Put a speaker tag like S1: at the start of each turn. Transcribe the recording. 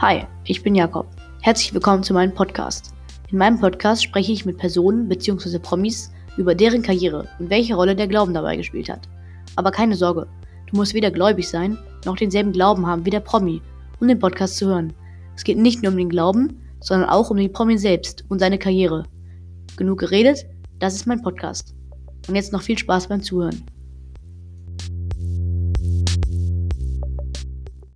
S1: Hi, ich bin Jakob. Herzlich willkommen zu meinem Podcast. In meinem Podcast spreche ich mit Personen bzw. Promis über deren Karriere und welche Rolle der Glauben dabei gespielt hat. Aber keine Sorge, du musst weder gläubig sein, noch denselben Glauben haben wie der Promi, um den Podcast zu hören. Es geht nicht nur um den Glauben, sondern auch um den Promi selbst und seine Karriere. Genug geredet, das ist mein Podcast. Und jetzt noch viel Spaß beim Zuhören.